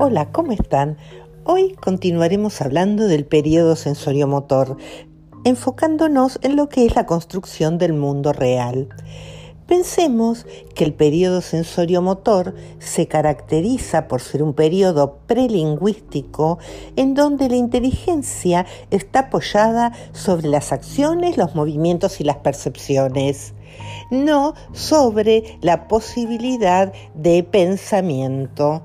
Hola, ¿cómo están? Hoy continuaremos hablando del periodo sensoriomotor, enfocándonos en lo que es la construcción del mundo real. Pensemos que el periodo sensoriomotor se caracteriza por ser un periodo prelingüístico en donde la inteligencia está apoyada sobre las acciones, los movimientos y las percepciones, no sobre la posibilidad de pensamiento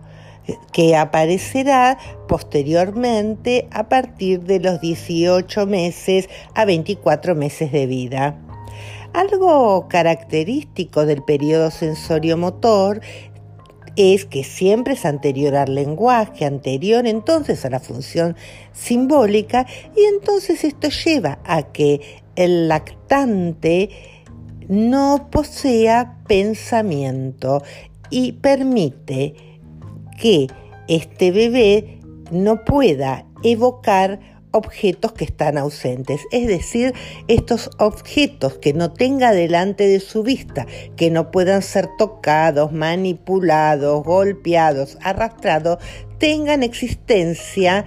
que aparecerá posteriormente a partir de los 18 meses a 24 meses de vida. Algo característico del periodo sensorio-motor es que siempre es anterior al lenguaje, anterior entonces a la función simbólica y entonces esto lleva a que el lactante no posea pensamiento y permite que este bebé no pueda evocar objetos que están ausentes, es decir, estos objetos que no tenga delante de su vista, que no puedan ser tocados, manipulados, golpeados, arrastrados, tengan existencia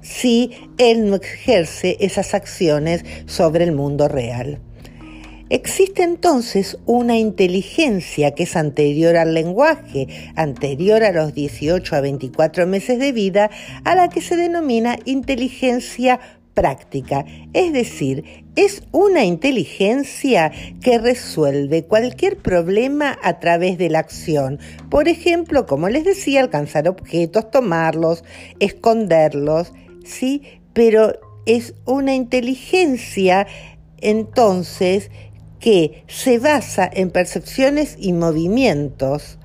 si él no ejerce esas acciones sobre el mundo real. Existe entonces una inteligencia que es anterior al lenguaje, anterior a los 18 a 24 meses de vida, a la que se denomina inteligencia práctica, es decir, es una inteligencia que resuelve cualquier problema a través de la acción. Por ejemplo, como les decía, alcanzar objetos, tomarlos, esconderlos, ¿sí? Pero es una inteligencia entonces que se basa en percepciones y movimientos,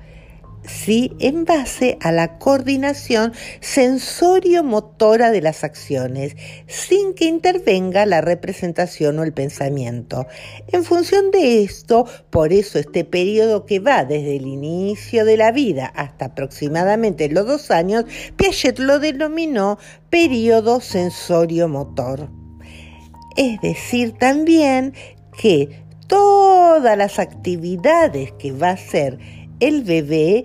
¿sí? en base a la coordinación sensorio-motora de las acciones, sin que intervenga la representación o el pensamiento. En función de esto, por eso este periodo que va desde el inicio de la vida hasta aproximadamente los dos años, Piaget lo denominó periodo sensorio-motor. Es decir, también que todas las actividades que va a hacer el bebé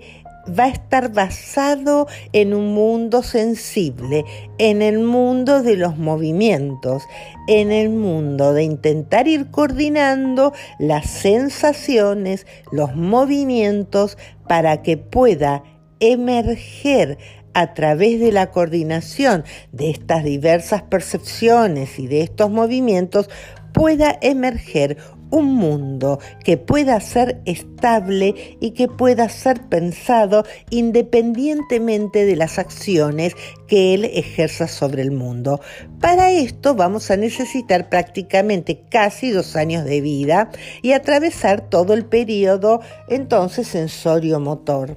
va a estar basado en un mundo sensible, en el mundo de los movimientos, en el mundo de intentar ir coordinando las sensaciones, los movimientos, para que pueda emerger a través de la coordinación de estas diversas percepciones y de estos movimientos, pueda emerger un mundo que pueda ser estable y que pueda ser pensado independientemente de las acciones que él ejerza sobre el mundo. Para esto vamos a necesitar prácticamente casi dos años de vida y atravesar todo el periodo entonces sensorio-motor.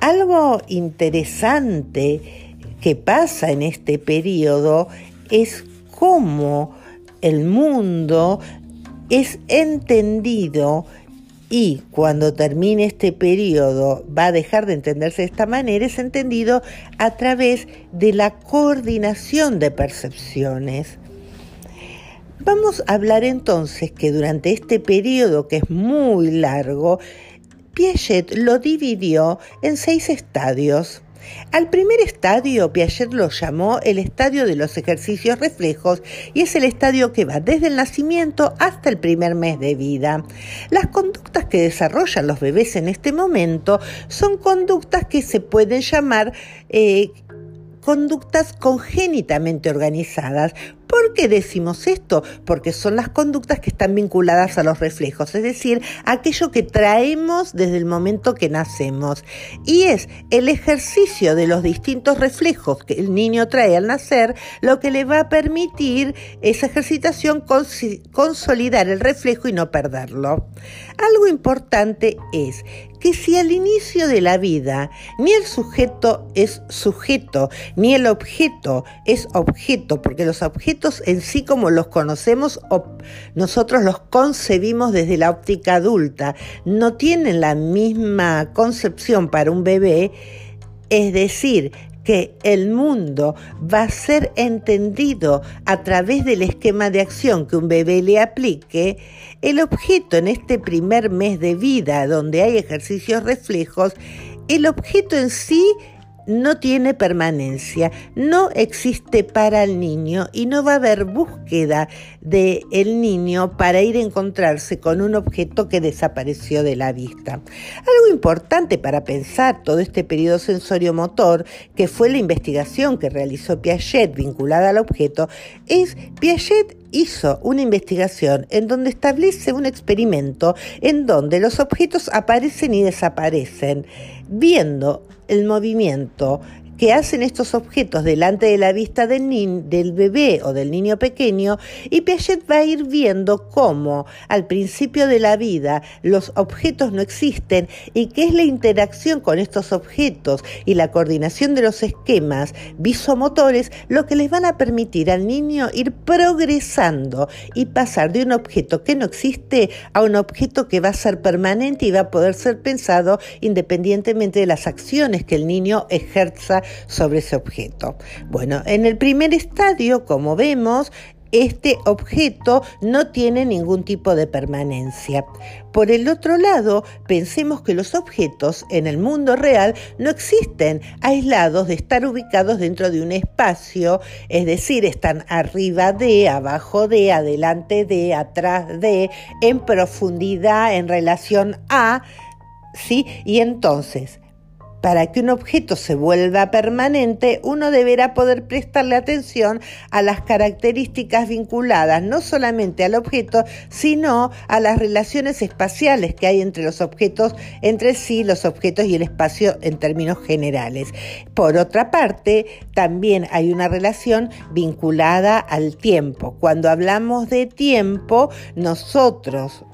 Algo interesante que pasa en este periodo es cómo el mundo es entendido y cuando termine este periodo va a dejar de entenderse de esta manera, es entendido a través de la coordinación de percepciones. Vamos a hablar entonces que durante este periodo, que es muy largo, Piaget lo dividió en seis estadios. Al primer estadio, Piaget lo llamó el estadio de los ejercicios reflejos y es el estadio que va desde el nacimiento hasta el primer mes de vida. Las conductas que desarrollan los bebés en este momento son conductas que se pueden llamar eh, conductas congénitamente organizadas. ¿Por qué decimos esto? Porque son las conductas que están vinculadas a los reflejos, es decir, aquello que traemos desde el momento que nacemos. Y es el ejercicio de los distintos reflejos que el niño trae al nacer lo que le va a permitir esa ejercitación consolidar el reflejo y no perderlo. Algo importante es que si al inicio de la vida ni el sujeto es sujeto, ni el objeto es objeto, porque los objetos en sí como los conocemos, nosotros los concebimos desde la óptica adulta, no tienen la misma concepción para un bebé, es decir, que el mundo va a ser entendido a través del esquema de acción que un bebé le aplique, el objeto en este primer mes de vida donde hay ejercicios reflejos, el objeto en sí no tiene permanencia, no existe para el niño y no va a haber búsqueda del el niño para ir a encontrarse con un objeto que desapareció de la vista. Algo importante para pensar todo este periodo sensorio-motor, que fue la investigación que realizó Piaget vinculada al objeto, es Piaget hizo una investigación en donde establece un experimento en donde los objetos aparecen y desaparecen, viendo el movimiento que hacen estos objetos delante de la vista del, del bebé o del niño pequeño y Piaget va a ir viendo cómo al principio de la vida los objetos no existen y qué es la interacción con estos objetos y la coordinación de los esquemas visomotores lo que les van a permitir al niño ir progresando y pasar de un objeto que no existe a un objeto que va a ser permanente y va a poder ser pensado independientemente de las acciones que el niño ejerza sobre ese objeto. Bueno, en el primer estadio, como vemos, este objeto no tiene ningún tipo de permanencia. Por el otro lado, pensemos que los objetos en el mundo real no existen aislados de estar ubicados dentro de un espacio, es decir, están arriba de, abajo de, adelante de, atrás de, en profundidad en relación a, ¿sí? Y entonces, para que un objeto se vuelva permanente, uno deberá poder prestarle atención a las características vinculadas no solamente al objeto, sino a las relaciones espaciales que hay entre los objetos, entre sí, los objetos y el espacio en términos generales. Por otra parte, también hay una relación vinculada al tiempo. Cuando hablamos de tiempo, nosotros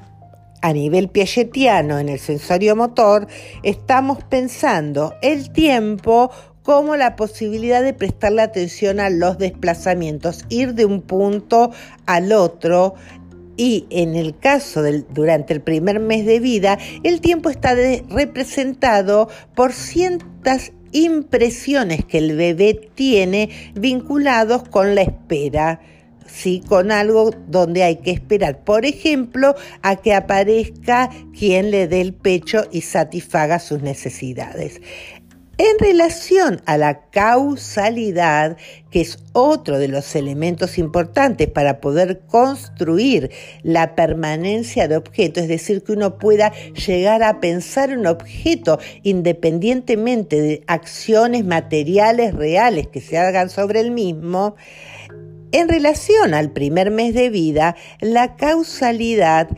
a nivel piagetiano en el sensorio motor, estamos pensando el tiempo como la posibilidad de prestarle atención a los desplazamientos, ir de un punto al otro. Y en el caso del durante el primer mes de vida, el tiempo está representado por cientas impresiones que el bebé tiene vinculados con la espera ¿sí? con algo donde hay que esperar, por ejemplo, a que aparezca quien le dé el pecho y satisfaga sus necesidades. En relación a la causalidad, que es otro de los elementos importantes para poder construir la permanencia de objeto, es decir, que uno pueda llegar a pensar un objeto independientemente de acciones materiales reales que se hagan sobre el mismo, en relación al primer mes de vida, la causalidad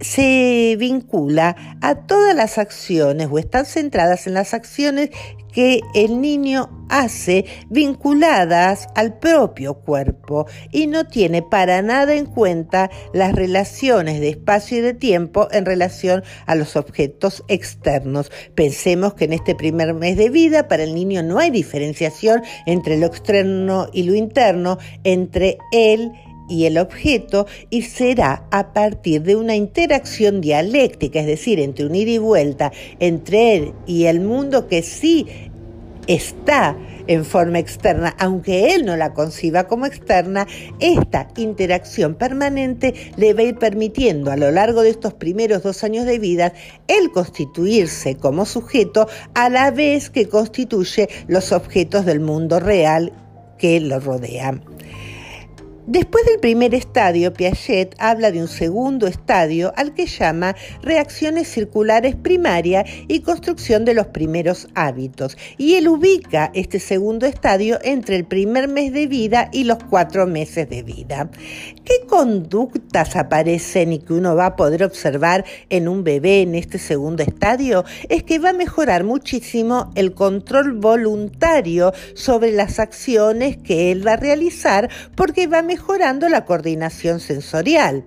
se vincula a todas las acciones o están centradas en las acciones que el niño hace vinculadas al propio cuerpo y no tiene para nada en cuenta las relaciones de espacio y de tiempo en relación a los objetos externos. Pensemos que en este primer mes de vida para el niño no hay diferenciación entre lo externo y lo interno, entre él y el objeto y será a partir de una interacción dialéctica, es decir, entre un ida y vuelta entre él y el mundo que sí está en forma externa, aunque él no la conciba como externa, esta interacción permanente le va a ir permitiendo a lo largo de estos primeros dos años de vida el constituirse como sujeto a la vez que constituye los objetos del mundo real que lo rodean. Después del primer estadio, Piaget habla de un segundo estadio al que llama reacciones circulares primarias y construcción de los primeros hábitos. Y él ubica este segundo estadio entre el primer mes de vida y los cuatro meses de vida. ¿Qué conductas aparecen y que uno va a poder observar en un bebé en este segundo estadio? Es que va a mejorar muchísimo el control voluntario sobre las acciones que él va a realizar porque va a mejorando la coordinación sensorial.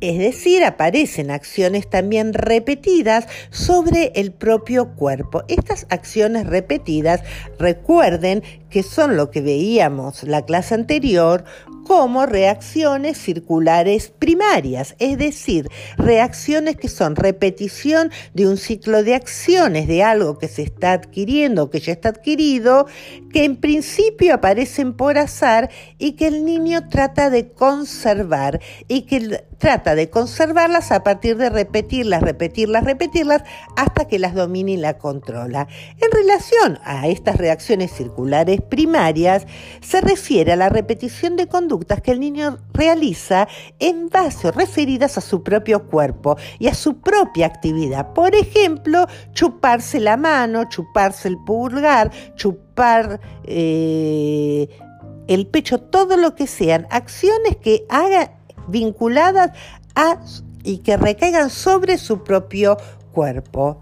Es decir, aparecen acciones también repetidas sobre el propio cuerpo. Estas acciones repetidas, recuerden que son lo que veíamos la clase anterior, como reacciones circulares primarias, es decir, reacciones que son repetición de un ciclo de acciones de algo que se está adquiriendo, que ya está adquirido, que en principio aparecen por azar y que el niño trata de conservar y que trata de conservarlas a partir de repetirlas, repetirlas, repetirlas hasta que las domine y la controla. En relación a estas reacciones circulares primarias, se refiere a la repetición de conductas que el niño realiza en base o referidas a su propio cuerpo y a su propia actividad. Por ejemplo, chuparse la mano, chuparse el pulgar, chupar eh, el pecho, todo lo que sean acciones que hagan vinculadas a y que recaigan sobre su propio cuerpo.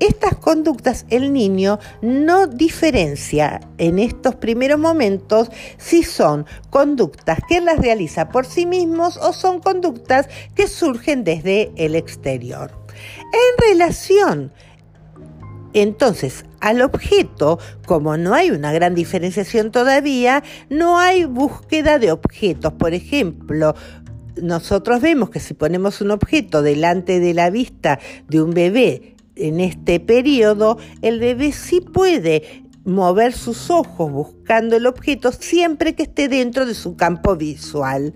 Estas conductas el niño no diferencia en estos primeros momentos si son conductas que las realiza por sí mismos o son conductas que surgen desde el exterior. En relación entonces, al objeto, como no hay una gran diferenciación todavía, no hay búsqueda de objetos. Por ejemplo, nosotros vemos que si ponemos un objeto delante de la vista de un bebé en este periodo, el bebé sí puede mover sus ojos buscando el objeto siempre que esté dentro de su campo visual.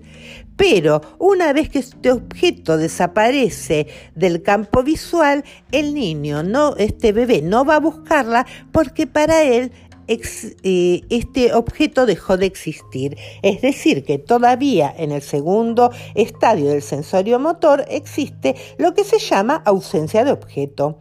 Pero una vez que este objeto desaparece del campo visual, el niño, no, este bebé, no va a buscarla porque para él eh, este objeto dejó de existir. Es decir, que todavía en el segundo estadio del sensorio motor existe lo que se llama ausencia de objeto.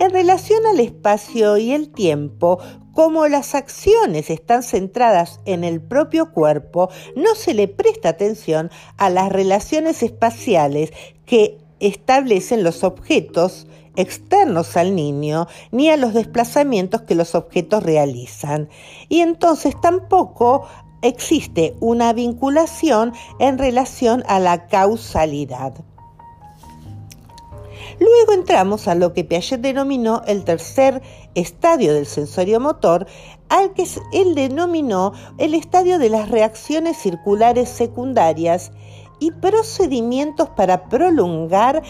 En relación al espacio y el tiempo, como las acciones están centradas en el propio cuerpo, no se le presta atención a las relaciones espaciales que establecen los objetos externos al niño ni a los desplazamientos que los objetos realizan. Y entonces tampoco existe una vinculación en relación a la causalidad. Luego entramos a lo que Piaget denominó el tercer estadio del sensorio motor, al que él denominó el estadio de las reacciones circulares secundarias y procedimientos para prolongar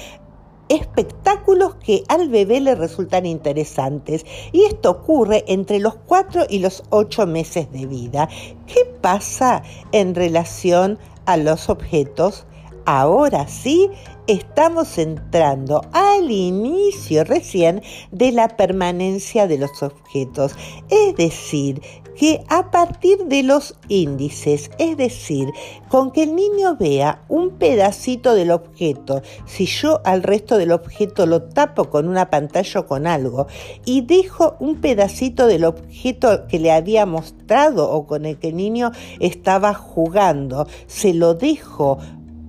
espectáculos que al bebé le resultan interesantes. Y esto ocurre entre los 4 y los 8 meses de vida. ¿Qué pasa en relación a los objetos? Ahora sí estamos entrando al inicio recién de la permanencia de los objetos, es decir, que a partir de los índices, es decir, con que el niño vea un pedacito del objeto, si yo al resto del objeto lo tapo con una pantalla o con algo y dejo un pedacito del objeto que le había mostrado o con el que el niño estaba jugando, se lo dejo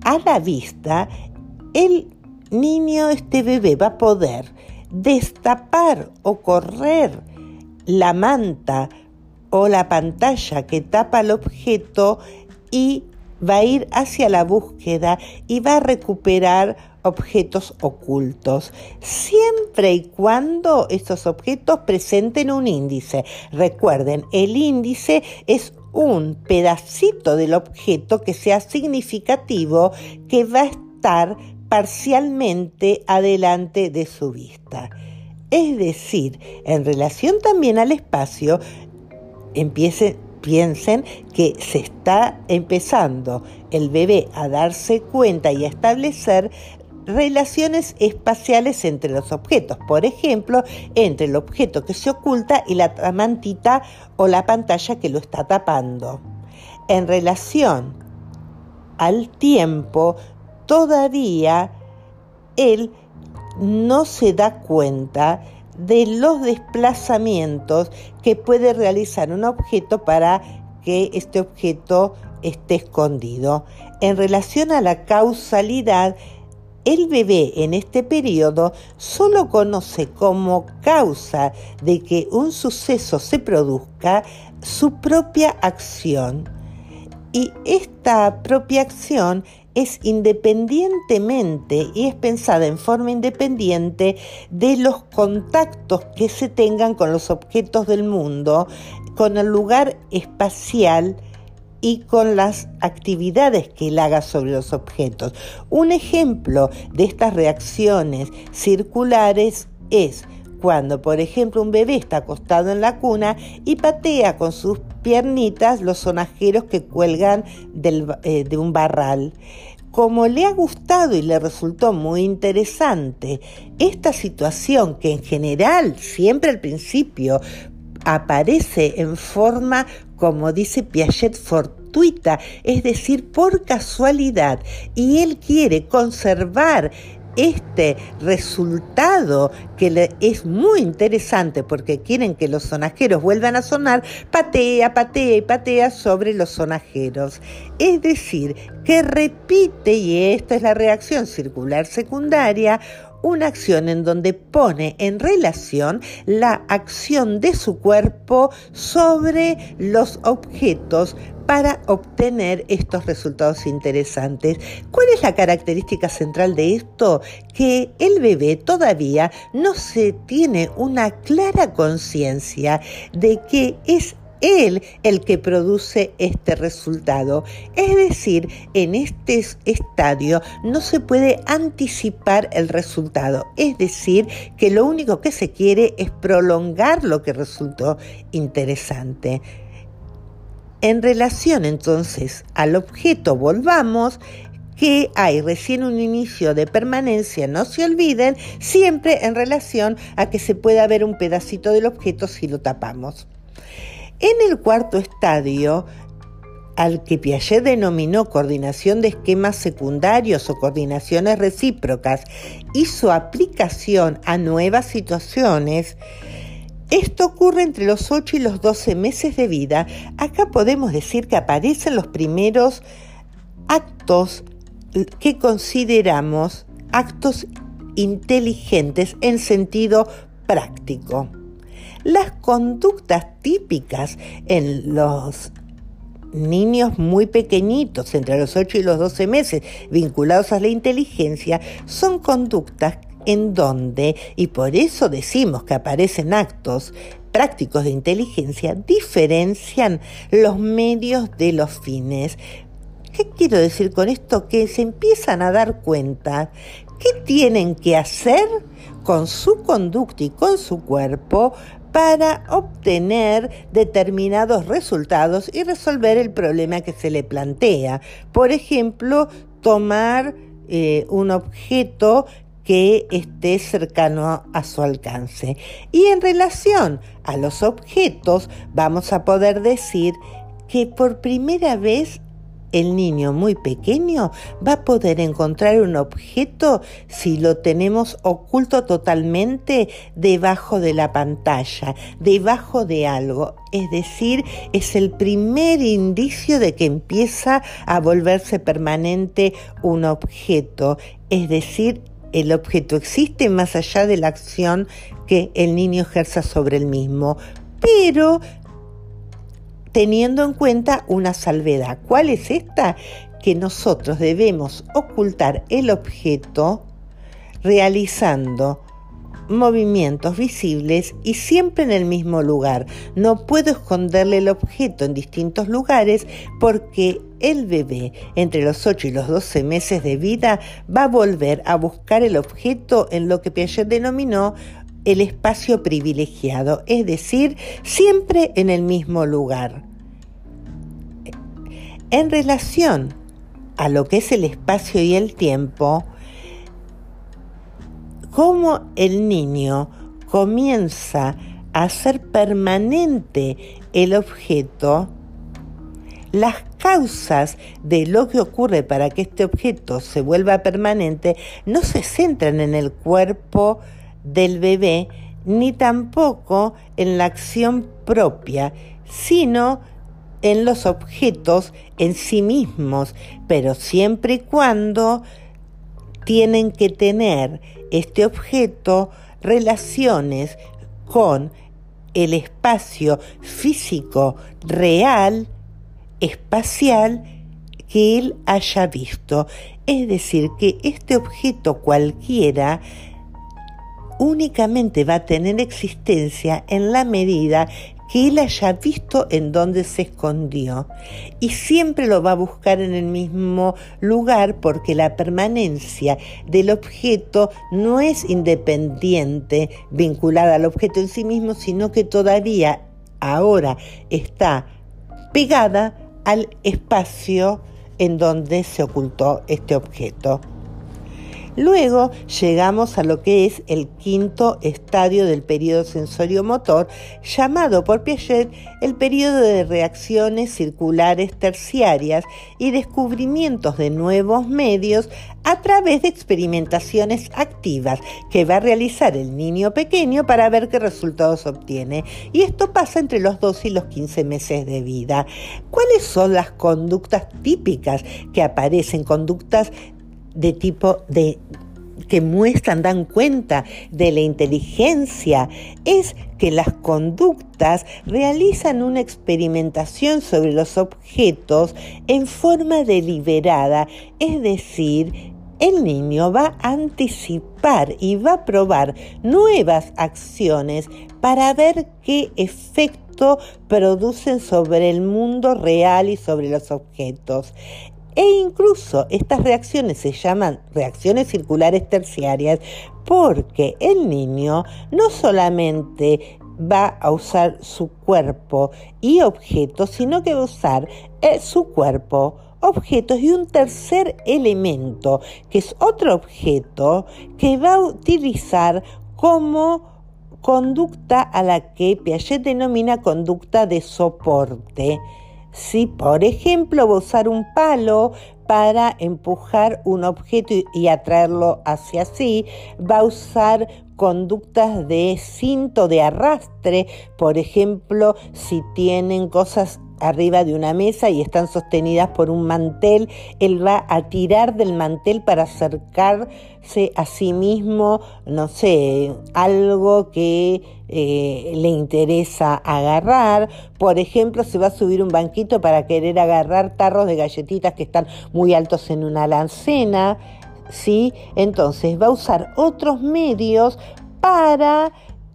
a la vista, el niño, este bebé, va a poder destapar o correr la manta o la pantalla que tapa el objeto y va a ir hacia la búsqueda y va a recuperar objetos ocultos, siempre y cuando estos objetos presenten un índice. Recuerden, el índice es un pedacito del objeto que sea significativo que va a estar parcialmente adelante de su vista. Es decir, en relación también al espacio, piensen que se está empezando el bebé a darse cuenta y a establecer relaciones espaciales entre los objetos, por ejemplo, entre el objeto que se oculta y la mantita o la pantalla que lo está tapando. En relación al tiempo, todavía él no se da cuenta de los desplazamientos que puede realizar un objeto para que este objeto esté escondido. En relación a la causalidad, el bebé en este periodo solo conoce como causa de que un suceso se produzca su propia acción. Y esta propia acción es independientemente y es pensada en forma independiente de los contactos que se tengan con los objetos del mundo, con el lugar espacial y con las actividades que él haga sobre los objetos. Un ejemplo de estas reacciones circulares es cuando, por ejemplo, un bebé está acostado en la cuna y patea con sus piernitas los sonajeros que cuelgan eh, de un barral. Como le ha gustado y le resultó muy interesante esta situación que en general, siempre al principio, aparece en forma, como dice Piaget, fortuita, es decir, por casualidad, y él quiere conservar este resultado que es muy interesante porque quieren que los sonajeros vuelvan a sonar, patea, patea y patea sobre los sonajeros. Es decir, que repite, y esta es la reacción circular secundaria, una acción en donde pone en relación la acción de su cuerpo sobre los objetos para obtener estos resultados interesantes. ¿Cuál es la característica central de esto? Que el bebé todavía no se tiene una clara conciencia de que es él el que produce este resultado. Es decir, en este estadio no se puede anticipar el resultado. Es decir, que lo único que se quiere es prolongar lo que resultó interesante. En relación entonces al objeto, volvamos que hay recién un inicio de permanencia, no se olviden, siempre en relación a que se pueda ver un pedacito del objeto si lo tapamos. En el cuarto estadio, al que Piaget denominó coordinación de esquemas secundarios o coordinaciones recíprocas y su aplicación a nuevas situaciones, esto ocurre entre los 8 y los 12 meses de vida. Acá podemos decir que aparecen los primeros actos que consideramos actos inteligentes en sentido práctico. Las conductas típicas en los niños muy pequeñitos, entre los 8 y los 12 meses, vinculados a la inteligencia, son conductas en donde, y por eso decimos que aparecen actos prácticos de inteligencia, diferencian los medios de los fines. ¿Qué quiero decir con esto? Que se empiezan a dar cuenta qué tienen que hacer con su conducta y con su cuerpo para obtener determinados resultados y resolver el problema que se le plantea. Por ejemplo, tomar eh, un objeto que esté cercano a su alcance. Y en relación a los objetos, vamos a poder decir que por primera vez el niño muy pequeño va a poder encontrar un objeto si lo tenemos oculto totalmente debajo de la pantalla, debajo de algo. Es decir, es el primer indicio de que empieza a volverse permanente un objeto. Es decir, el objeto existe más allá de la acción que el niño ejerza sobre el mismo. Pero teniendo en cuenta una salvedad. ¿Cuál es esta? Que nosotros debemos ocultar el objeto realizando movimientos visibles y siempre en el mismo lugar. No puedo esconderle el objeto en distintos lugares porque el bebé entre los 8 y los 12 meses de vida va a volver a buscar el objeto en lo que Piaget denominó el espacio privilegiado, es decir, siempre en el mismo lugar. En relación a lo que es el espacio y el tiempo, cómo el niño comienza a hacer permanente el objeto, las causas de lo que ocurre para que este objeto se vuelva permanente no se centran en el cuerpo del bebé ni tampoco en la acción propia, sino en los objetos en sí mismos, pero siempre y cuando tienen que tener este objeto relaciones con el espacio físico real, espacial, que él haya visto. Es decir, que este objeto cualquiera únicamente va a tener existencia en la medida que él haya visto en dónde se escondió y siempre lo va a buscar en el mismo lugar porque la permanencia del objeto no es independiente vinculada al objeto en sí mismo, sino que todavía ahora está pegada al espacio en donde se ocultó este objeto. Luego llegamos a lo que es el quinto estadio del periodo sensorio-motor, llamado por Piaget el periodo de reacciones circulares terciarias y descubrimientos de nuevos medios a través de experimentaciones activas que va a realizar el niño pequeño para ver qué resultados obtiene. Y esto pasa entre los 12 y los 15 meses de vida. ¿Cuáles son las conductas típicas que aparecen? Conductas de tipo de que muestran, dan cuenta de la inteligencia, es que las conductas realizan una experimentación sobre los objetos en forma deliberada, es decir, el niño va a anticipar y va a probar nuevas acciones para ver qué efecto producen sobre el mundo real y sobre los objetos. E incluso estas reacciones se llaman reacciones circulares terciarias porque el niño no solamente va a usar su cuerpo y objetos, sino que va a usar eh, su cuerpo, objetos y un tercer elemento, que es otro objeto que va a utilizar como conducta a la que Piaget denomina conducta de soporte. Si, por ejemplo, va a usar un palo para empujar un objeto y atraerlo hacia sí, va a usar conductas de cinto de arrastre, por ejemplo, si tienen cosas arriba de una mesa y están sostenidas por un mantel, él va a tirar del mantel para acercarse a sí mismo, no sé, algo que eh, le interesa agarrar. Por ejemplo, se va a subir un banquito para querer agarrar tarros de galletitas que están muy altos en una lancena. ¿sí? Entonces va a usar otros medios para,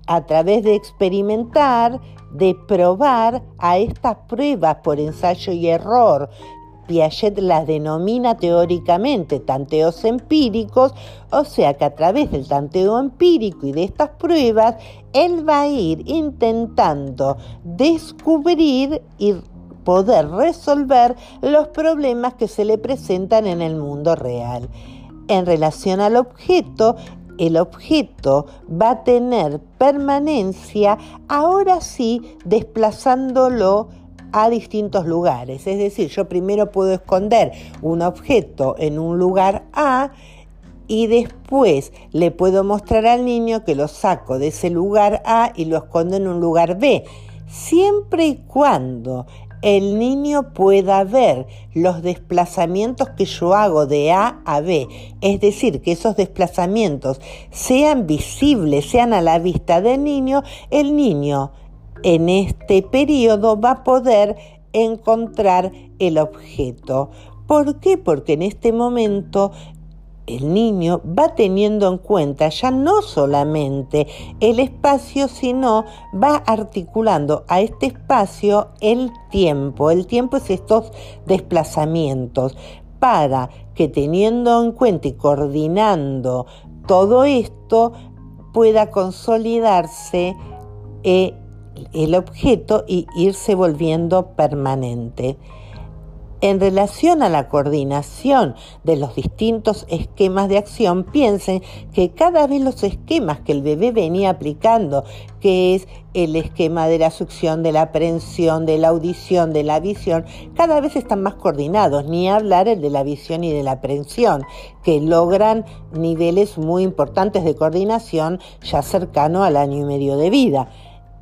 a través de experimentar, de probar a estas pruebas por ensayo y error. Piaget las denomina teóricamente tanteos empíricos, o sea que a través del tanteo empírico y de estas pruebas, él va a ir intentando descubrir y poder resolver los problemas que se le presentan en el mundo real. En relación al objeto, el objeto va a tener permanencia, ahora sí desplazándolo a distintos lugares. Es decir, yo primero puedo esconder un objeto en un lugar A y después le puedo mostrar al niño que lo saco de ese lugar A y lo escondo en un lugar B. Siempre y cuando el niño pueda ver los desplazamientos que yo hago de A a B, es decir, que esos desplazamientos sean visibles, sean a la vista del niño, el niño en este periodo va a poder encontrar el objeto. ¿Por qué? Porque en este momento el niño va teniendo en cuenta ya no solamente el espacio, sino va articulando a este espacio el tiempo. El tiempo es estos desplazamientos para que teniendo en cuenta y coordinando todo esto pueda consolidarse eh, el objeto y irse volviendo permanente. En relación a la coordinación de los distintos esquemas de acción, piensen que cada vez los esquemas que el bebé venía aplicando, que es el esquema de la succión, de la aprehensión, de la audición, de la visión, cada vez están más coordinados, ni hablar el de la visión y de la aprehensión, que logran niveles muy importantes de coordinación ya cercano al año y medio de vida.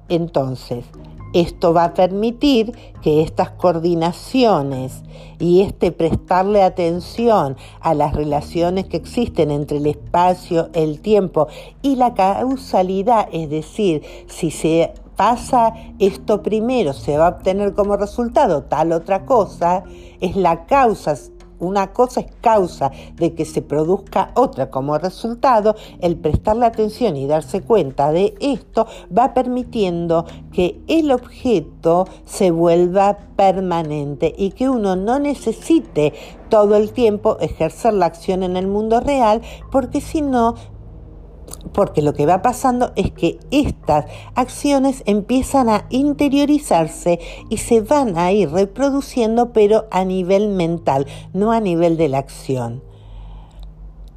Entonces, esto va a permitir que estas coordinaciones y este prestarle atención a las relaciones que existen entre el espacio, el tiempo y la causalidad, es decir, si se pasa esto primero, se va a obtener como resultado tal otra cosa, es la causa una cosa es causa de que se produzca otra. Como resultado, el prestarle atención y darse cuenta de esto va permitiendo que el objeto se vuelva permanente y que uno no necesite todo el tiempo ejercer la acción en el mundo real porque si no porque lo que va pasando es que estas acciones empiezan a interiorizarse y se van a ir reproduciendo, pero a nivel mental, no a nivel de la acción.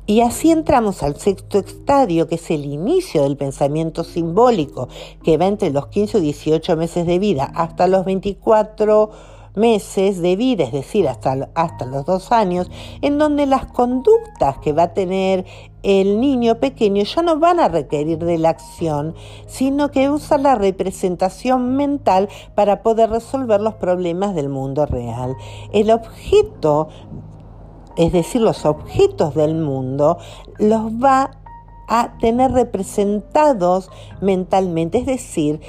Y así entramos al sexto estadio, que es el inicio del pensamiento simbólico, que va entre los 15 y 18 meses de vida hasta los 24 meses de vida, es decir, hasta, hasta los dos años, en donde las conductas que va a tener el niño pequeño ya no van a requerir de la acción, sino que usa la representación mental para poder resolver los problemas del mundo real. El objeto, es decir, los objetos del mundo, los va a tener representados mentalmente, es decir,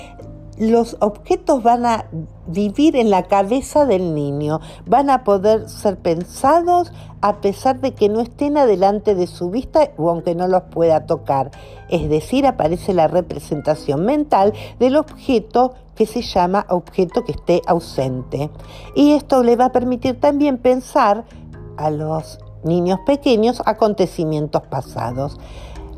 los objetos van a vivir en la cabeza del niño, van a poder ser pensados a pesar de que no estén adelante de su vista o aunque no los pueda tocar. Es decir, aparece la representación mental del objeto que se llama objeto que esté ausente. Y esto le va a permitir también pensar a los niños pequeños acontecimientos pasados.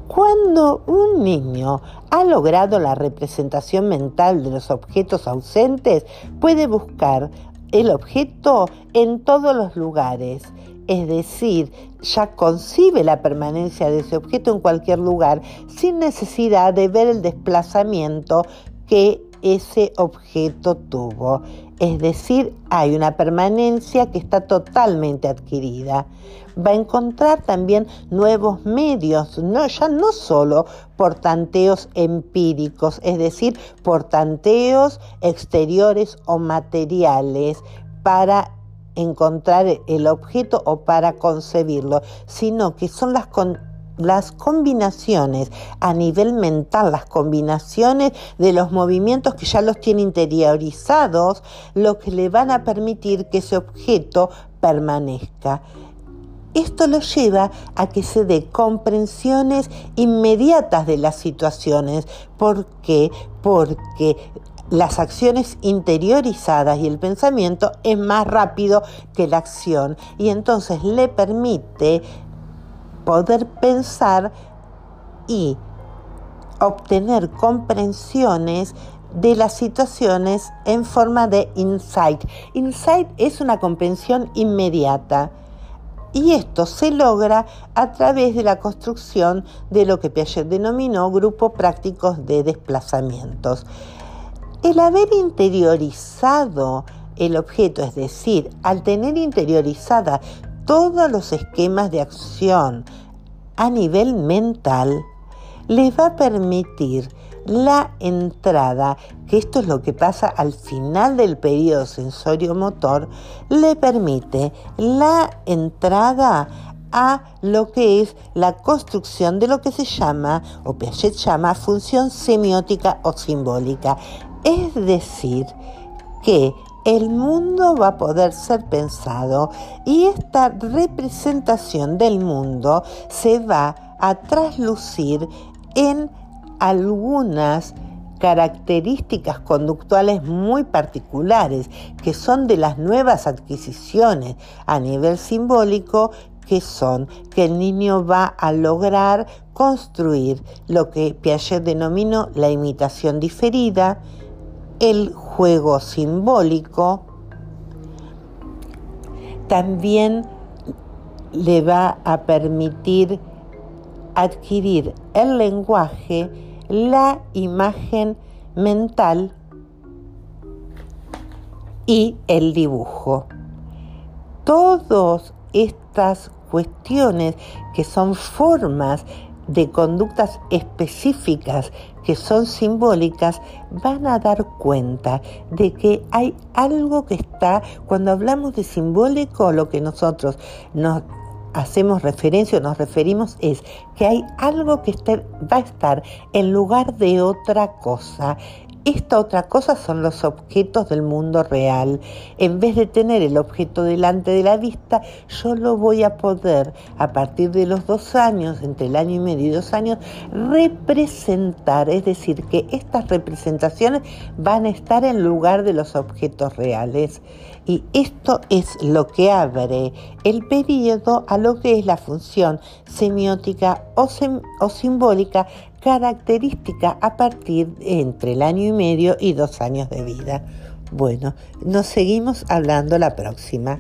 Cuando un niño ha logrado la representación mental de los objetos ausentes, puede buscar el objeto en todos los lugares. Es decir, ya concibe la permanencia de ese objeto en cualquier lugar sin necesidad de ver el desplazamiento que ese objeto tuvo. Es decir, hay una permanencia que está totalmente adquirida va a encontrar también nuevos medios, no, ya no solo por tanteos empíricos, es decir, por tanteos exteriores o materiales para encontrar el objeto o para concebirlo, sino que son las, las combinaciones a nivel mental, las combinaciones de los movimientos que ya los tiene interiorizados, lo que le van a permitir que ese objeto permanezca. Esto lo lleva a que se dé comprensiones inmediatas de las situaciones. ¿Por qué? Porque las acciones interiorizadas y el pensamiento es más rápido que la acción y entonces le permite poder pensar y obtener comprensiones de las situaciones en forma de insight. Insight es una comprensión inmediata y esto se logra a través de la construcción de lo que Piaget denominó grupos prácticos de desplazamientos. El haber interiorizado el objeto, es decir, al tener interiorizada todos los esquemas de acción a nivel mental, le va a permitir la entrada, que esto es lo que pasa al final del periodo sensorio-motor, le permite la entrada a lo que es la construcción de lo que se llama, o Piaget llama, función semiótica o simbólica. Es decir, que el mundo va a poder ser pensado y esta representación del mundo se va a traslucir en algunas características conductuales muy particulares que son de las nuevas adquisiciones a nivel simbólico que son que el niño va a lograr construir lo que Piaget denominó la imitación diferida, el juego simbólico, también le va a permitir adquirir el lenguaje la imagen mental y el dibujo. Todas estas cuestiones que son formas de conductas específicas que son simbólicas, van a dar cuenta de que hay algo que está, cuando hablamos de simbólico, lo que nosotros nos hacemos referencia o nos referimos es que hay algo que va a estar en lugar de otra cosa. Esta otra cosa son los objetos del mundo real. En vez de tener el objeto delante de la vista, yo lo voy a poder, a partir de los dos años, entre el año y medio y dos años, representar. Es decir, que estas representaciones van a estar en lugar de los objetos reales. Y esto es lo que abre el periodo a lo que es la función semiótica o, o simbólica característica a partir de entre el año y medio y dos años de vida. Bueno, nos seguimos hablando la próxima.